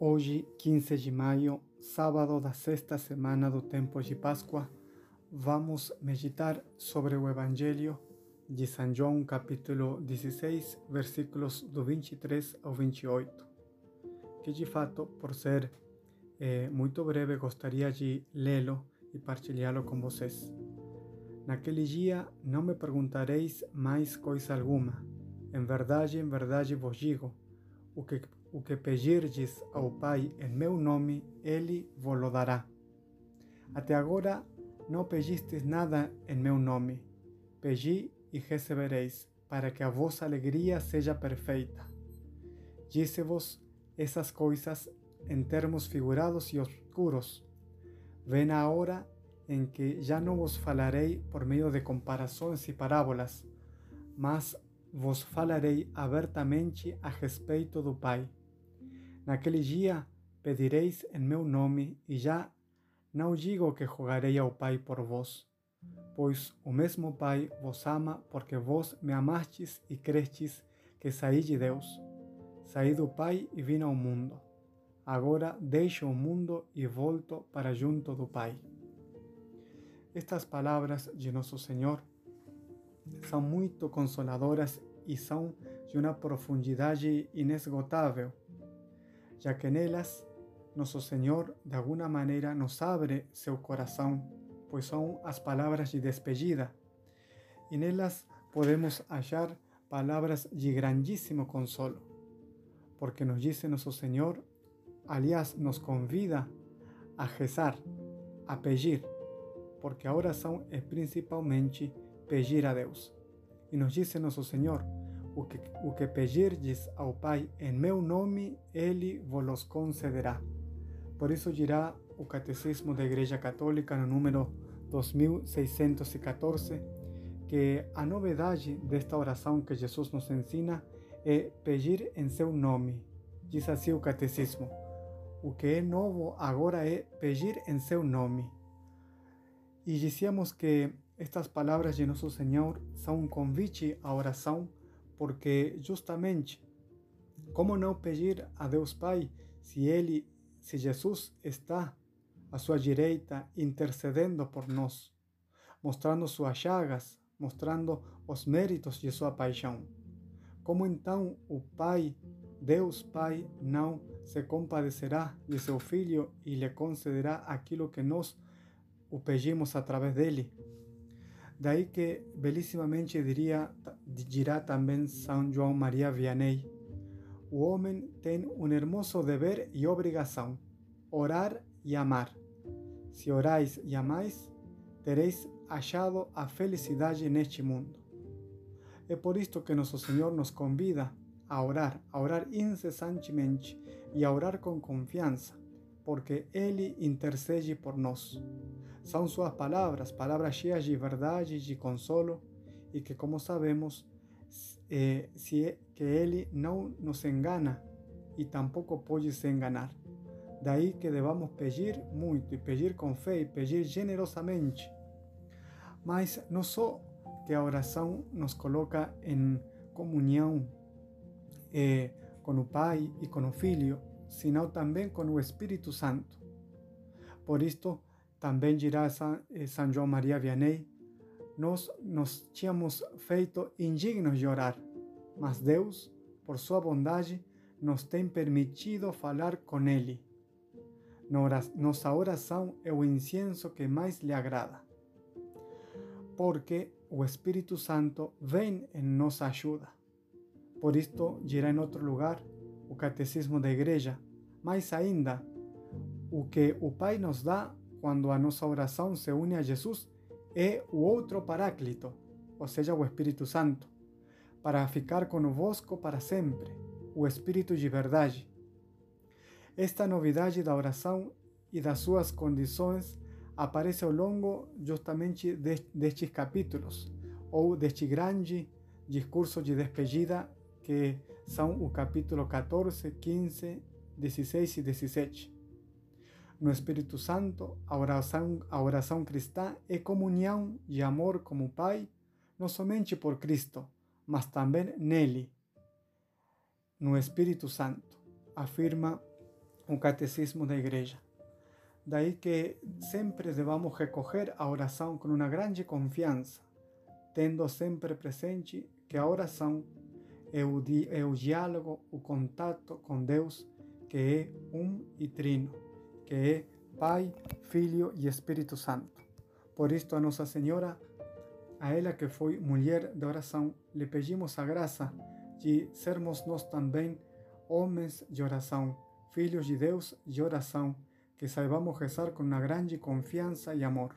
Hoje, 15 de maio, sábado da sexta semana do tempo de Páscoa, vamos meditar sobre o Evangelho de São João, capítulo 16, versículos do 23 ao 28, que de fato, por ser eh, muito breve, gostaria de lê-lo e partilhá-lo com vocês. Naquele dia não me perguntareis mais coisa alguma. Em verdade, em verdade vos digo, o que, o que pedirdes ao Pai em meu nome, Ele vos dará. Até agora não pedistes nada em meu nome. Pedi e recebereis, para que a vossa alegria seja perfeita. Disse-vos essas coisas em termos figurados e oscuros. Vem a hora que já não vos falarei por meio de comparações e parábolas, mas vos falarei abertamente a respeito do Pai. Naquele dia pedireis em meu nome, e já não digo que rogarei ao Pai por vós, pois o mesmo Pai vos ama porque vós me amastes e crestes que saí de Deus. Saí do Pai e vim ao mundo. Agora deixo o mundo e volto para junto do Pai. Estas palavras de Nosso Senhor são muito consoladoras e são de uma profundidade inesgotável, já que nelas Nosso Senhor de alguma maneira nos abre seu coração, pois são as palavras de despedida, e nelas podemos achar palavras de grandíssimo consolo, porque nos diz Nosso Senhor, aliás, nos convida a rezar, a pedir, porque a oração é principalmente pedir a Deus. E nos diz Nosso Senhor, o que, o que pedirdes ao Pai em meu nome, Ele vos concederá. Por isso dirá o Catecismo da Igreja Católica no número 2614 que a novidade desta oração que Jesus nos ensina é pedir em seu nome. Diz assim o Catecismo. O que é novo agora é pedir em seu nome. E dizíamos que estas palavras de Nosso Senhor são um convite à oração, porque justamente, como não pedir a Deus Pai se Ele, se Jesus está à sua direita intercedendo por nós, mostrando suas chagas, mostrando os méritos de sua paixão? Como então o Pai, Deus Pai, não se compadecerá de seu Filho e lhe concederá aquilo que nós o pedimos através dele? Daí que belíssimamente diria, dirá também São João Maria Vianney: o homem tem um hermoso dever e obrigação, orar e amar. Se orais e amais, tereis achado a felicidade neste mundo. É por isto que nosso Senhor nos convida a orar, a orar incessantemente e a orar com confiança, porque Ele intercede por nós. São suas palavras, palavras cheias de verdade de consolo, e que, como sabemos, eh, se é que Ele não nos engana e tampouco pode se enganar. Daí que devamos pedir muito e pedir com fé e pedir generosamente. Mas não só que a oração nos coloca em comunhão eh, com o Pai e com o Filho, senão também com o Espírito Santo. Por isto, também dirá São, eh, João Maria Vianney, nós nos tínhamos feito indignos de orar, mas Deus, por sua bondade, nos tem permitido falar com Ele. Nossa oração é o incenso que mais lhe agrada, porque o Espírito Santo vem em nossa ajuda. Por isto, dirá em outro lugar o Catecismo da Igreja, mais ainda, o que o Pai nos dá quando a nossa oração se une a Jesus, é o outro Paráclito, ou seja, o Espírito Santo, para ficar conosco para sempre, o Espírito de verdade. Esta novidade da oração e das suas condições aparece ao longo justamente destes capítulos, ou deste grande discurso de despedida que são o capítulo 14, 15, 16 e 17. No Espírito Santo, a oração, a oração cristã é comunhão e amor como Pai, não somente por Cristo, mas também nele, no Espírito Santo, afirma o catecismo da igreja. Daí que sempre devamos recorrer à oração com uma grande confiança, tendo sempre presente que a oração é o, é o diálogo, o contato com Deus, que é um e trino, que é Pai, Filho e Espírito Santo. Por isto, a Nossa Senhora, a ela que foi mulher de oração, lhe pedimos a graça de sermos nós também homens de oração, filhos de Deus de oração, que saibamos rezar com uma grande confiança e amor.